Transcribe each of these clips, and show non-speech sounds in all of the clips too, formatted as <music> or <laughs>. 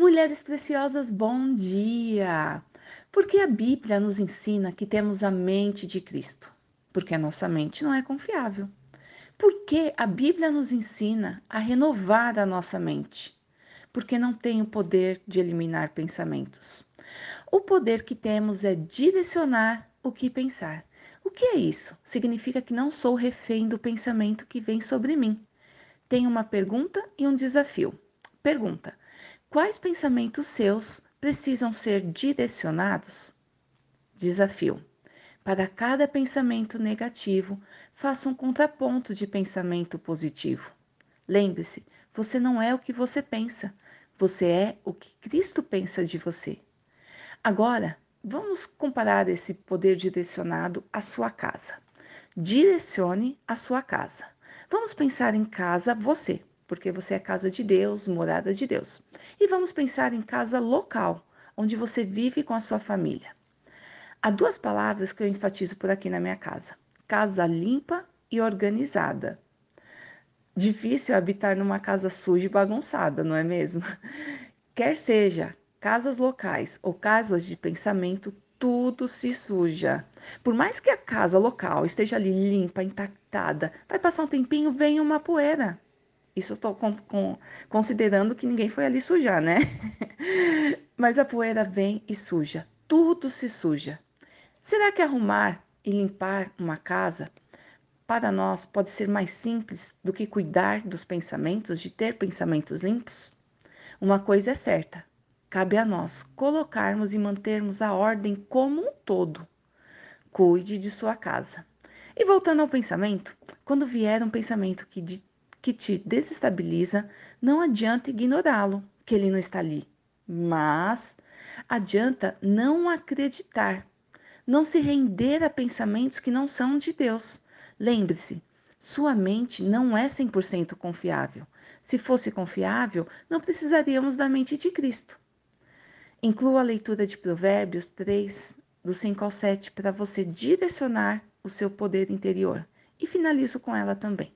Mulheres preciosas, bom dia! Porque a Bíblia nos ensina que temos a mente de Cristo? Porque a nossa mente não é confiável. Porque a Bíblia nos ensina a renovar a nossa mente? Porque não tem o poder de eliminar pensamentos. O poder que temos é direcionar o que pensar. O que é isso? Significa que não sou refém do pensamento que vem sobre mim. Tenho uma pergunta e um desafio. Pergunta: Quais pensamentos seus precisam ser direcionados? Desafio: Para cada pensamento negativo, faça um contraponto de pensamento positivo. Lembre-se, você não é o que você pensa, você é o que Cristo pensa de você. Agora, vamos comparar esse poder direcionado à sua casa. Direcione a sua casa. Vamos pensar em casa você porque você é casa de Deus, morada de Deus. E vamos pensar em casa local, onde você vive com a sua família. Há duas palavras que eu enfatizo por aqui na minha casa: casa limpa e organizada. Difícil habitar numa casa suja e bagunçada, não é mesmo? <laughs> Quer seja casas locais ou casas de pensamento, tudo se suja. Por mais que a casa local esteja ali limpa, intactada, vai passar um tempinho, vem uma poeira. Isso eu tô com, com, considerando que ninguém foi ali sujar, né? <laughs> Mas a poeira vem e suja. Tudo se suja. Será que arrumar e limpar uma casa para nós pode ser mais simples do que cuidar dos pensamentos, de ter pensamentos limpos? Uma coisa é certa: cabe a nós colocarmos e mantermos a ordem como um todo. Cuide de sua casa. E voltando ao pensamento, quando vier um pensamento que de que te desestabiliza, não adianta ignorá-lo, que ele não está ali. Mas adianta não acreditar, não se render a pensamentos que não são de Deus. Lembre-se, sua mente não é 100% confiável. Se fosse confiável, não precisaríamos da mente de Cristo. Inclua a leitura de Provérbios 3, do 5 ao 7, para você direcionar o seu poder interior. E finalizo com ela também.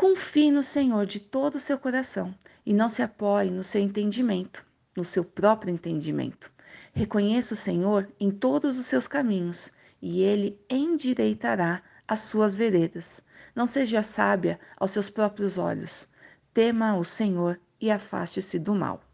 Confie no Senhor de todo o seu coração e não se apoie no seu entendimento, no seu próprio entendimento. Reconheça o Senhor em todos os seus caminhos e ele endireitará as suas veredas. Não seja sábia aos seus próprios olhos. Tema o Senhor e afaste-se do mal.